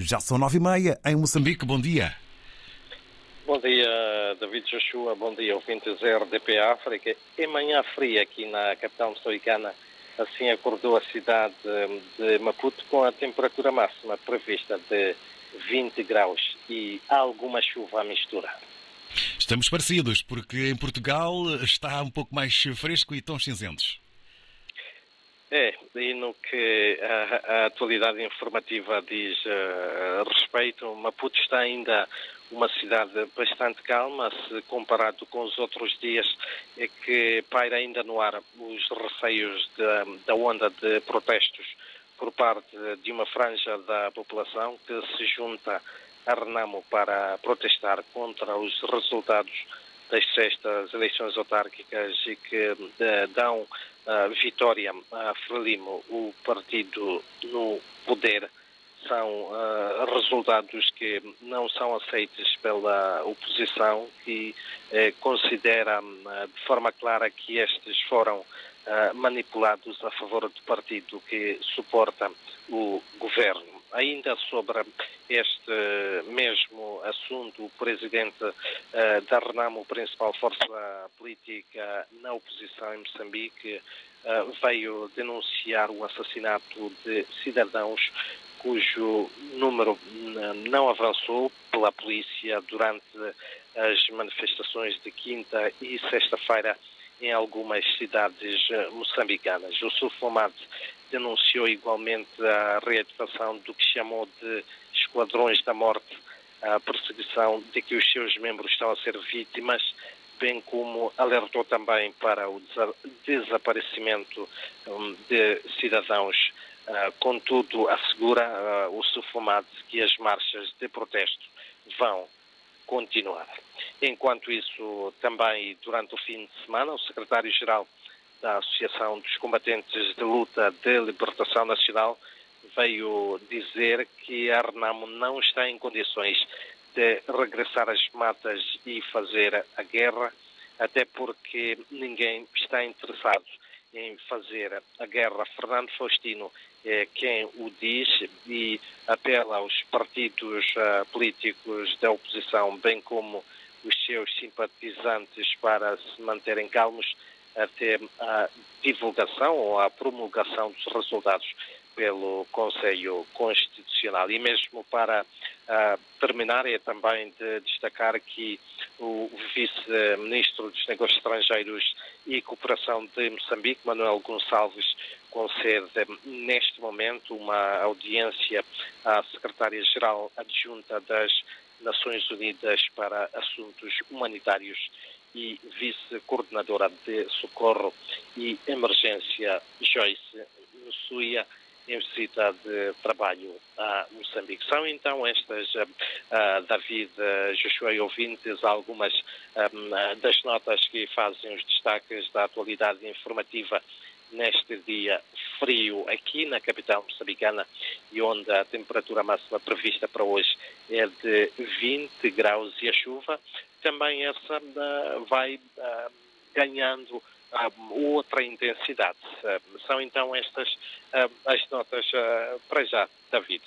Já são nove e meia em Moçambique. Bom dia. Bom dia, David Joshua. Bom dia, ouvintes RDP África. É manhã fria aqui na capital moçambicana. Assim acordou a cidade de Maputo com a temperatura máxima prevista de 20 graus e alguma chuva à mistura. Estamos parecidos, porque em Portugal está um pouco mais fresco e tons cinzentos. É, e no que a, a atualidade informativa diz uh, respeito, Maputo está ainda uma cidade bastante calma, se comparado com os outros dias, é que paira ainda no ar os receios de, da onda de protestos por parte de uma franja da população que se junta a Renamo para protestar contra os resultados das sextas eleições autárquicas e que uh, dão vitória Frelimo, o partido no poder, são resultados que não são aceitos pela oposição, que considera de forma clara que estes foram manipulados a favor do partido que suporta o governo. Ainda sobre este mesmo assunto, o presidente uh, da Renamo, principal força política na oposição em Moçambique, uh, veio denunciar o assassinato de cidadãos cujo número não avançou pela polícia durante as manifestações de quinta e sexta-feira em algumas cidades moçambicanas. O Sulfomate denunciou igualmente a reativação do que chamou de esquadrões da morte, a perseguição de que os seus membros estão a ser vítimas, bem como alertou também para o desaparecimento hum, de cidadãos. Ah, contudo, assegura ah, o Sufomate que as marchas de protesto vão continuar. Enquanto isso, também durante o fim de semana, o secretário-geral da Associação dos Combatentes de Luta de Libertação Nacional veio dizer que a Renamo não está em condições de regressar às matas e fazer a guerra, até porque ninguém está interessado em fazer a guerra. Fernando Faustino é quem o diz e apela aos partidos uh, políticos da oposição, bem como os seus simpatizantes, para se manterem calmos até a divulgação ou a promulgação dos resultados pelo Conselho Constitucional. E mesmo para uh, terminar, é também de destacar que o Vice-Ministro dos Negócios Estrangeiros e Cooperação de Moçambique, Manuel Gonçalves, concede neste momento uma audiência à Secretária-Geral Adjunta das Nações Unidas para Assuntos Humanitários e vice-coordenadora de socorro e emergência, Joyce Suia, em visita de trabalho a Moçambique. São então estas, uh, David, uh, Joshua e ouvintes, algumas um, das notas que fazem os destaques da atualidade informativa neste dia frio aqui na capital moçambicana e onde a temperatura máxima prevista para hoje é de 20 graus e a chuva também essa vai ganhando uh, outra intensidade. são então estas as notas para já, David.